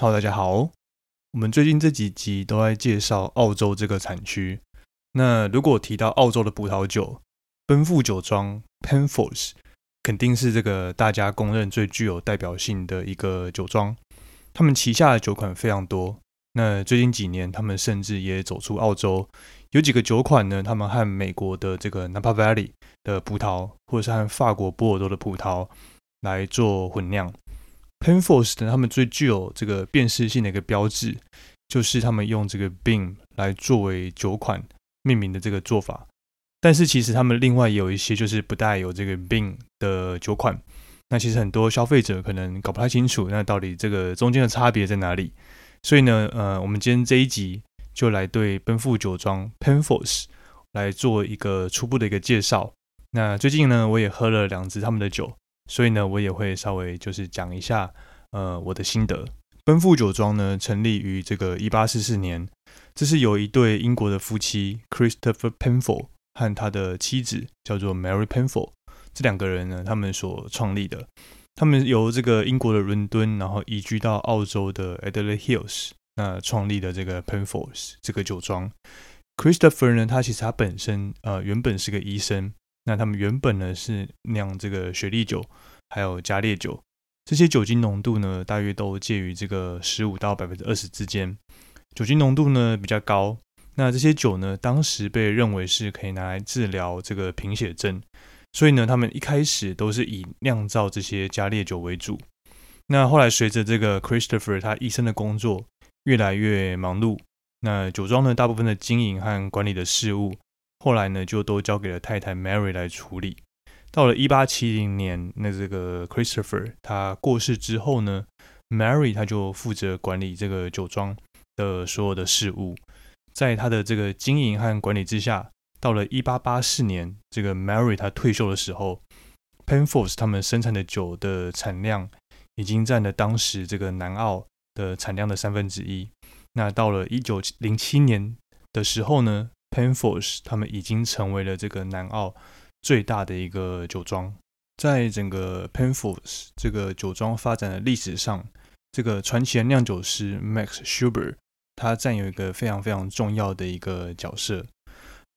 好大家好。我们最近这几集都在介绍澳洲这个产区。那如果提到澳洲的葡萄酒，奔富酒庄 Penfolds 肯定是这个大家公认最具有代表性的一个酒庄。他们旗下的酒款非常多。那最近几年，他们甚至也走出澳洲，有几个酒款呢？他们和美国的这个 Napa Valley 的葡萄，或者是和法国波尔多的葡萄来做混酿。Penfolds 他们最具有这个辨识性的一个标志，就是他们用这个 Beam 来作为酒款命名的这个做法。但是其实他们另外有一些就是不带有这个 Beam 的酒款。那其实很多消费者可能搞不太清楚，那到底这个中间的差别在哪里？所以呢，呃，我们今天这一集就来对奔富酒庄 Penfolds 来做一个初步的一个介绍。那最近呢，我也喝了两支他们的酒，所以呢，我也会稍微就是讲一下，呃，我的心得。奔富酒庄呢，成立于这个一八四四年，这是有一对英国的夫妻 Christopher Penfold 和他的妻子叫做 Mary Penfold 这两个人呢，他们所创立的。他们由这个英国的伦敦，然后移居到澳洲的 Adelaide Hills，那创立的这个 Penfolds 这个酒庄。Christopher 呢，他其实他本身呃原本是个医生，那他们原本呢是酿这个雪莉酒，还有加烈酒，这些酒精浓度呢大约都介于这个十五到百分之二十之间，酒精浓度呢比较高。那这些酒呢，当时被认为是可以拿来治疗这个贫血症。所以呢，他们一开始都是以酿造这些加烈酒为主。那后来随着这个 Christopher 他一生的工作越来越忙碌，那酒庄呢大部分的经营和管理的事务，后来呢就都交给了太太 Mary 来处理。到了一八七零年，那这个 Christopher 他过世之后呢，Mary 他就负责管理这个酒庄的所有的事务，在他的这个经营和管理之下。到了一八八四年，这个 Mary 他退休的时候，Penfolds 他们生产的酒的产量已经占了当时这个南澳的产量的三分之一。那到了一九零七年的时候呢，Penfolds 他们已经成为了这个南澳最大的一个酒庄。在整个 Penfolds 这个酒庄发展的历史上，这个传奇酿酒师 Max Schuber 他占有一个非常非常重要的一个角色。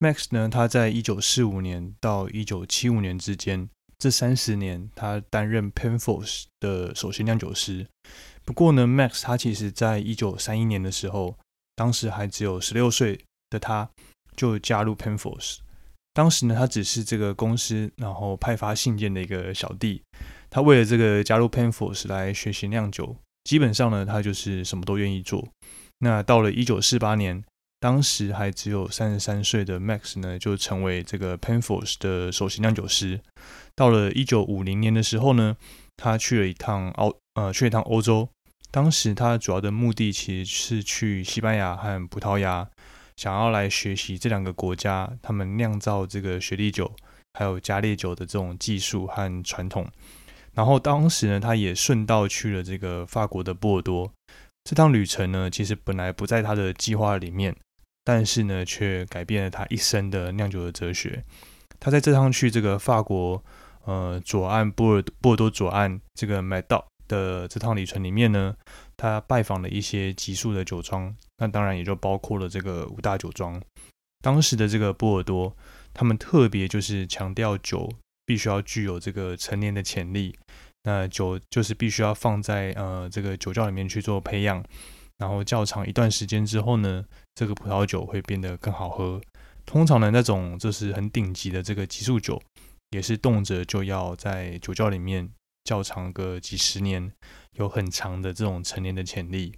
Max 呢，他在一九四五年到一九七五年之间，这三十年他担任 Penfolds 的首席酿酒师。不过呢，Max 他其实在一九三一年的时候，当时还只有十六岁的他，就加入 Penfolds。当时呢，他只是这个公司然后派发信件的一个小弟。他为了这个加入 Penfolds 来学习酿酒，基本上呢，他就是什么都愿意做。那到了一九四八年。当时还只有三十三岁的 Max 呢，就成为这个 Penfolds 的首席酿酒师。到了一九五零年的时候呢，他去了一趟澳，呃，去了一趟欧洲。当时他主要的目的其实是去西班牙和葡萄牙，想要来学习这两个国家他们酿造这个雪莉酒还有加烈酒的这种技术和传统。然后当时呢，他也顺道去了这个法国的波尔多。这趟旅程呢，其实本来不在他的计划里面。但是呢，却改变了他一生的酿酒的哲学。他在这趟去这个法国，呃，左岸波尔波尔多左岸这个麦道的这趟旅程里面呢，他拜访了一些极速的酒庄，那当然也就包括了这个五大酒庄。当时的这个波尔多，他们特别就是强调酒必须要具有这个成年的潜力，那酒就是必须要放在呃这个酒窖里面去做培养。然后较长一段时间之后呢，这个葡萄酒会变得更好喝。通常的那种就是很顶级的这个急速酒，也是动辄就要在酒窖里面较长个几十年，有很长的这种陈年的潜力。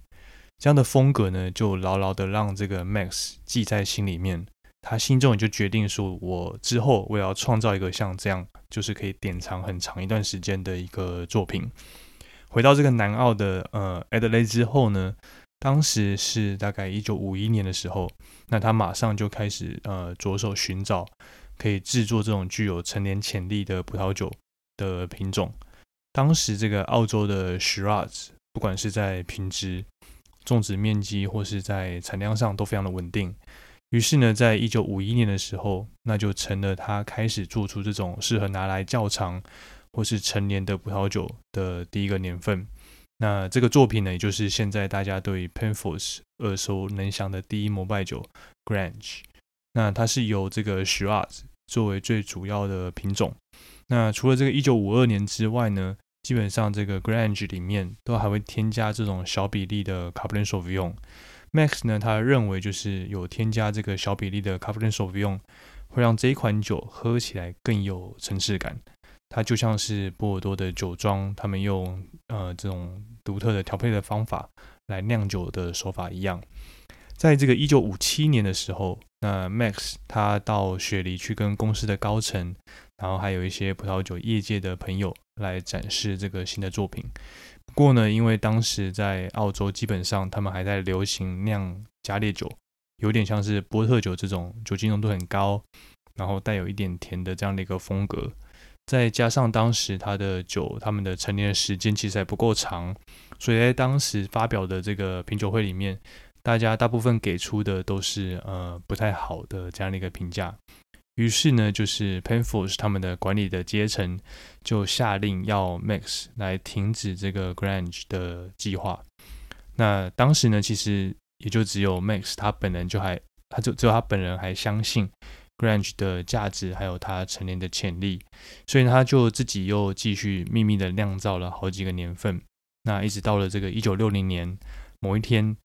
这样的风格呢，就牢牢的让这个 Max 记在心里面。他心中也就决定说，我之后我也要创造一个像这样，就是可以典藏很长一段时间的一个作品。回到这个南澳的呃 Adelaide 之后呢？当时是大概一九五一年的时候，那他马上就开始呃着手寻找可以制作这种具有成年潜力的葡萄酒的品种。当时这个澳洲的 Shiraz，不管是在品质、种植面积或是在产量上都非常的稳定。于是呢，在一九五一年的时候，那就成了他开始做出这种适合拿来窖藏或是陈年的葡萄酒的第一个年份。那这个作品呢，也就是现在大家对 Penfolds 耳熟能详的第一膜拜酒 Grange。那它是由这个 Shiraz 作为最主要的品种。那除了这个一九五二年之外呢，基本上这个 Grange 里面都还会添加这种小比例的 Cabernet Sauvignon。Max 呢，他认为就是有添加这个小比例的 Cabernet Sauvignon，会让这一款酒喝起来更有层次感。它就像是波尔多的酒庄，他们用呃这种独特的调配的方法来酿酒的手法一样。在这个一九五七年的时候，那 Max 他到雪梨去跟公司的高层，然后还有一些葡萄酒业界的朋友来展示这个新的作品。不过呢，因为当时在澳洲基本上他们还在流行酿加烈酒，有点像是波特酒这种酒精浓度很高，然后带有一点甜的这样的一个风格。再加上当时他的酒，他们的陈年时间其实还不够长，所以在当时发表的这个品酒会里面，大家大部分给出的都是呃不太好的这样的一个评价。于是呢，就是 Penfolds 他们的管理的阶层就下令要 Max 来停止这个 Grange 的计划。那当时呢，其实也就只有 Max 他本人就还，他就只有他本人还相信。Grange 的价值还有他成年的潜力，所以他就自己又继续秘密的酿造了好几个年份。那一直到了这个一九六零年某一天，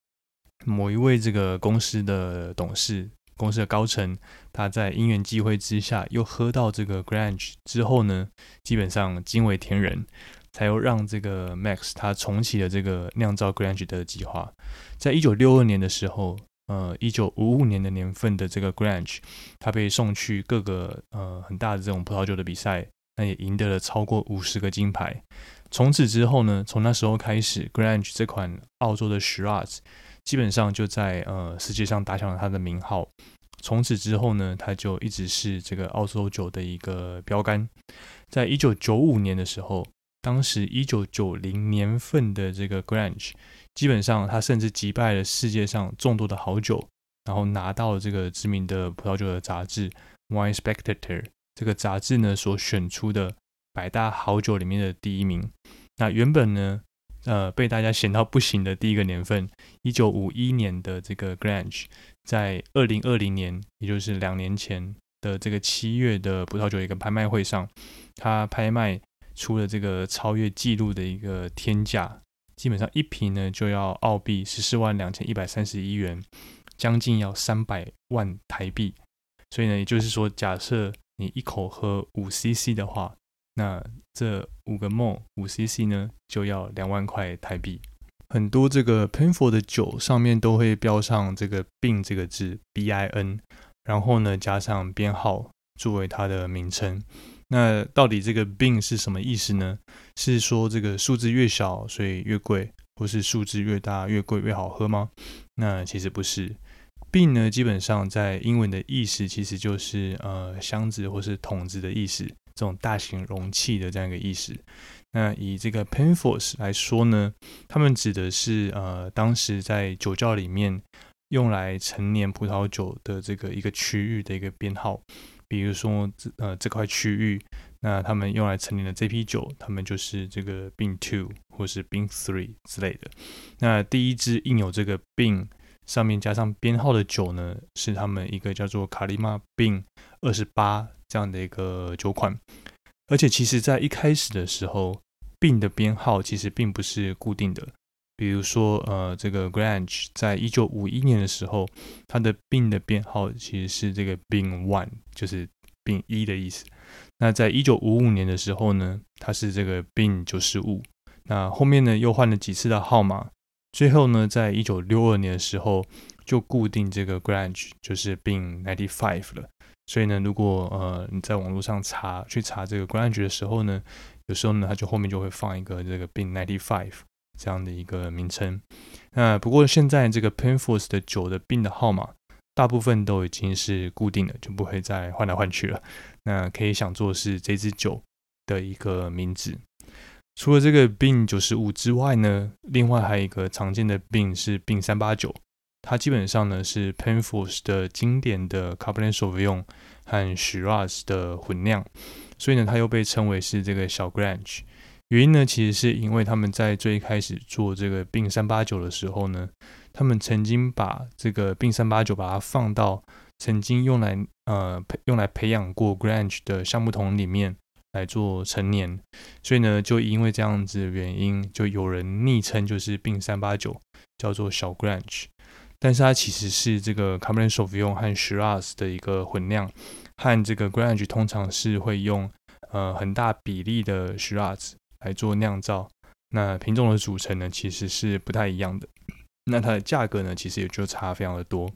某一位这个公司的董事、公司的高层，他在因缘际会之下又喝到这个 Grange 之后呢，基本上惊为天人，才又让这个 Max 他重启了这个酿造 Grange 的计划。在一九六二年的时候。呃，一九五五年的年份的这个 Grange，他被送去各个呃很大的这种葡萄酒的比赛，那也赢得了超过五十个金牌。从此之后呢，从那时候开始，Grange 这款澳洲的 Shiraz 基本上就在呃世界上打响了它的名号。从此之后呢，它就一直是这个澳洲酒的一个标杆。在一九九五年的时候，当时一九九零年份的这个 Grange。基本上，他甚至击败了世界上众多的好酒，然后拿到了这个知名的葡萄酒的杂志《Wine Spectator》这个杂志呢所选出的百大好酒里面的第一名。那原本呢，呃，被大家嫌到不行的第一个年份，一九五一年的这个 Grange，在二零二零年，也就是两年前的这个七月的葡萄酒一个拍卖会上，它拍卖出了这个超越纪录的一个天价。基本上一瓶呢就要澳币十四万两千一百三十一元，将近要三百万台币。所以呢，也就是说，假设你一口喝五 CC 的话，那这五个梦五 CC 呢就要两万块台币。很多这个 Pinfo 的酒上面都会标上这个 bin 这个字 B I N，然后呢加上编号作为它的名称。那到底这个病是什么意思呢？是说这个数字越小所以越贵，或是数字越大越贵越好喝吗？那其实不是。病呢，基本上在英文的意思其实就是呃箱子或是桶子的意思，这种大型容器的这样一个意思。那以这个 Penfolds 来说呢，他们指的是呃当时在酒窖里面用来陈年葡萄酒的这个一个区域的一个编号。比如说这呃这块区域，那他们用来陈年的这批酒，他们就是这个 Bin Two 或是 Bin Three 之类的。那第一支印有这个 Bin 上面加上编号的酒呢，是他们一个叫做卡利玛 Bin 二十八这样的一个酒款。而且其实在一开始的时候，Bin 的编号其实并不是固定的。比如说，呃，这个 Grange 在一九五一年的时候，它的病的编号其实是这个 bin One，就是 bin 一的意思。那在一九五五年的时候呢，它是这个病九十五。那后面呢又换了几次的号码，最后呢，在一九六二年的时候就固定这个 Grange 就是 Bin Ninety five 了。所以呢，如果呃你在网络上查去查这个 Grange 的时候呢，有时候呢它就后面就会放一个这个 Bin Ninety five。这样的一个名称，那不过现在这个 Penfolds 的酒的 Bin 的号码，大部分都已经是固定的，就不会再换来换去了。那可以想做是这支酒的一个名字。除了这个 Bin 九十五之外呢，另外还有一个常见的 Bin 是 Bin 三八九，它基本上呢是 Penfolds 的经典的 Cabernet Sauvignon 和 Shiraz 的混酿，所以呢它又被称为是这个小 Grange。原因呢，其实是因为他们在最开始做这个并三八九的时候呢，他们曾经把这个并三八九把它放到曾经用来呃培用来培养过 Grange 的橡木桶里面来做成年，所以呢，就因为这样子的原因，就有人昵称就是病三八九叫做小 Grange，但是它其实是这个 c a b e r n e t s a u v i g n 和 Shiraz 的一个混酿，和这个 Grange 通常是会用呃很大比例的 Shiraz。来做酿造，那品种的组成呢，其实是不太一样的。那它的价格呢，其实也就差非常的多。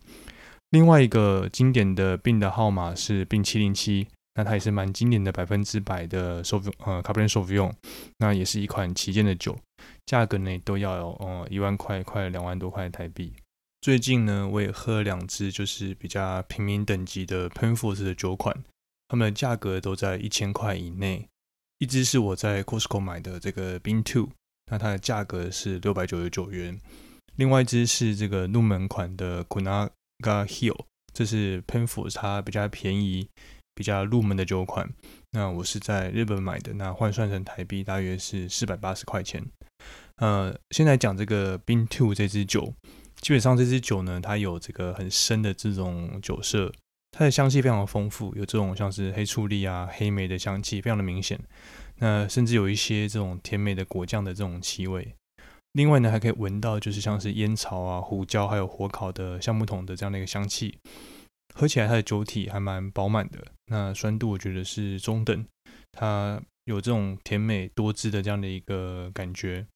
另外一个经典的病的号码是病七零七，那它也是蛮经典的百分之百的 s o v 呃 c a b e r n e t s o v i g n 那也是一款旗舰的酒，价格呢都要有呃一万块，快两万多块台币。最近呢，我也喝了两支，就是比较平民等级的 Penfolds 的酒款，它们的价格都在一千块以内。一支是我在 Costco 买的这个 Bin Two，那它的价格是六百九十九元。另外一支是这个入门款的 Kunaga Hill，这是 Penfolds 它比较便宜、比较入门的酒款。那我是在日本买的，那换算成台币大约是四百八十块钱。呃，现在讲这个 Bin Two 这支酒，基本上这支酒呢，它有这个很深的这种酒色。它的香气非常的丰富，有这种像是黑醋栗啊、黑莓的香气，非常的明显。那甚至有一些这种甜美的果酱的这种气味。另外呢，还可以闻到就是像是烟草啊、胡椒，还有火烤的橡木桶的这样的一个香气。喝起来它的酒体还蛮饱满的，那酸度我觉得是中等，它有这种甜美多汁的这样的一个感觉。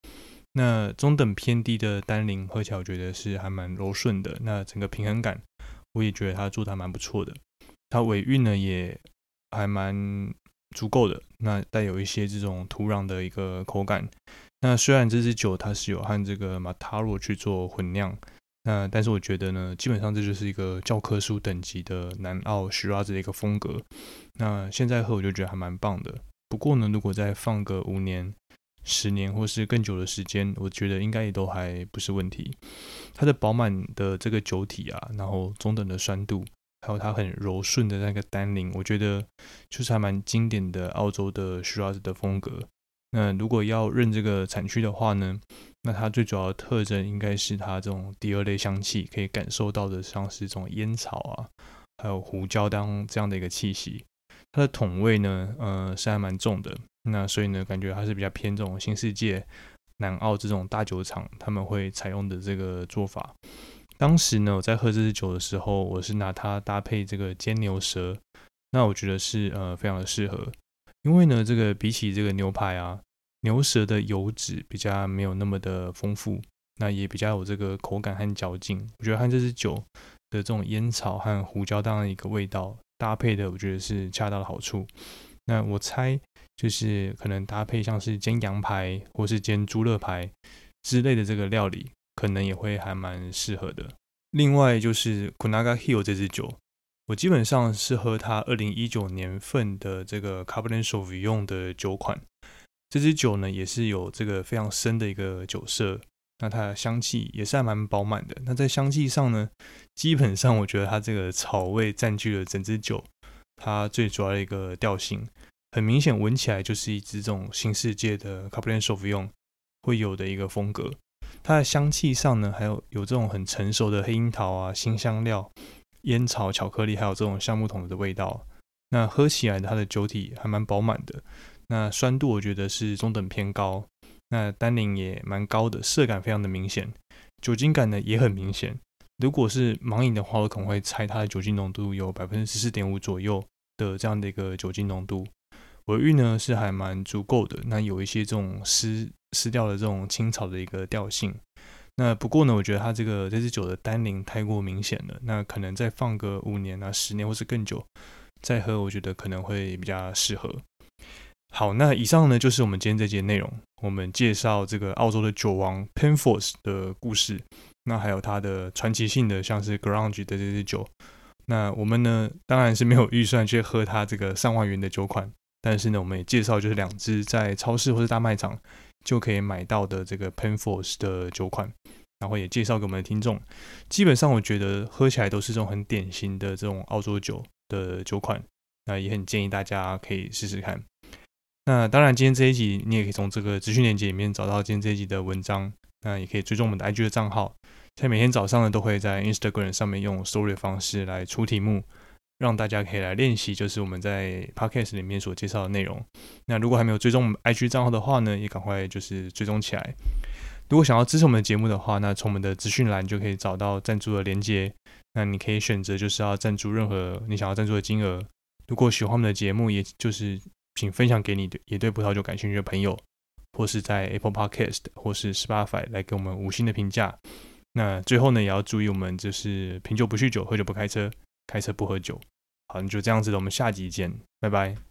那中等偏低的单宁喝起来我觉得是还蛮柔顺的，那整个平衡感。我也觉得它做的还蛮不错的，它尾韵呢也还蛮足够的，那带有一些这种土壤的一个口感。那虽然这支酒它是有和这个马塔罗去做混酿，那但是我觉得呢，基本上这就是一个教科书等级的南澳徐拉子的一个风格。那现在喝我就觉得还蛮棒的。不过呢，如果再放个五年。十年或是更久的时间，我觉得应该也都还不是问题。它的饱满的这个酒体啊，然后中等的酸度，还有它很柔顺的那个单宁，我觉得就是还蛮经典的澳洲的 Shiraz 的风格。那如果要认这个产区的话呢，那它最主要的特征应该是它这种第二类香气，可以感受到的像是这种烟草啊，还有胡椒当这样的一个气息。它的桶味呢，呃，是还蛮重的。那所以呢，感觉还是比较偏这种新世界、南澳这种大酒厂他们会采用的这个做法。当时呢，我在喝这支酒的时候，我是拿它搭配这个煎牛舌，那我觉得是呃非常的适合，因为呢，这个比起这个牛排啊，牛舌的油脂比较没有那么的丰富，那也比较有这个口感和嚼劲。我觉得和这支酒的这种烟草和胡椒当的一个味道搭配的，我觉得是恰到好处。那我猜。就是可能搭配像是煎羊排或是煎猪肋排之类的这个料理，可能也会还蛮适合的。另外就是 Kunaga Hill 这支酒，我基本上是喝它二零一九年份的这个 Cabernet Sauvignon 的酒款。这支酒呢也是有这个非常深的一个酒色，那它的香气也是还蛮饱满的。那在香气上呢，基本上我觉得它这个草味占据了整支酒，它最主要的一个调性。很明显，闻起来就是一支这种新世界的 Cabernet Sauvignon 会有的一个风格。它的香气上呢，还有有这种很成熟的黑樱桃啊、新香料、烟草、巧克力，还有这种橡木桶的味道。那喝起来它的酒体还蛮饱满的。那酸度我觉得是中等偏高。那单宁也蛮高的，色感非常的明显。酒精感呢也很明显。如果是盲饮的话，我可能会猜它的酒精浓度有百分之十四点五左右的这样的一个酒精浓度。尾韵呢是还蛮足够的，那有一些这种湿湿掉的这种青草的一个调性。那不过呢，我觉得它这个这支酒的单宁太过明显了，那可能再放个五年啊、十年或是更久再喝，我觉得可能会比较适合。好，那以上呢就是我们今天这节内容，我们介绍这个澳洲的酒王 Penfolds 的故事，那还有它的传奇性的像是 Grange 的这支酒。那我们呢当然是没有预算去喝它这个上万元的酒款。但是呢，我们也介绍就是两支在超市或者大卖场就可以买到的这个 Penfolds 的酒款，然后也介绍给我们的听众。基本上我觉得喝起来都是这种很典型的这种澳洲酒的酒款，那也很建议大家可以试试看。那当然，今天这一集你也可以从这个资讯链接里面找到今天这一集的文章。那也可以追踪我们的 IG 的账号。在每天早上呢，都会在 Instagram 上面用 Story 的方式来出题目，让大家可以来练习，就是我们在 Podcast 里面所介绍的内容。那如果还没有追踪我们 IG 账号的话呢，也赶快就是追踪起来。如果想要支持我们的节目的话，那从我们的资讯栏就可以找到赞助的连接。那你可以选择就是要赞助任何你想要赞助的金额。如果喜欢我们的节目，也就是请分享给你的也对葡萄酒感兴趣的朋友，或是在 Apple Podcast 或是 Spotify 来给我们五星的评价。那最后呢，也要注意，我们就是品酒不酗酒，喝酒不开车，开车不喝酒。好，那就这样子了，我们下集见，拜拜。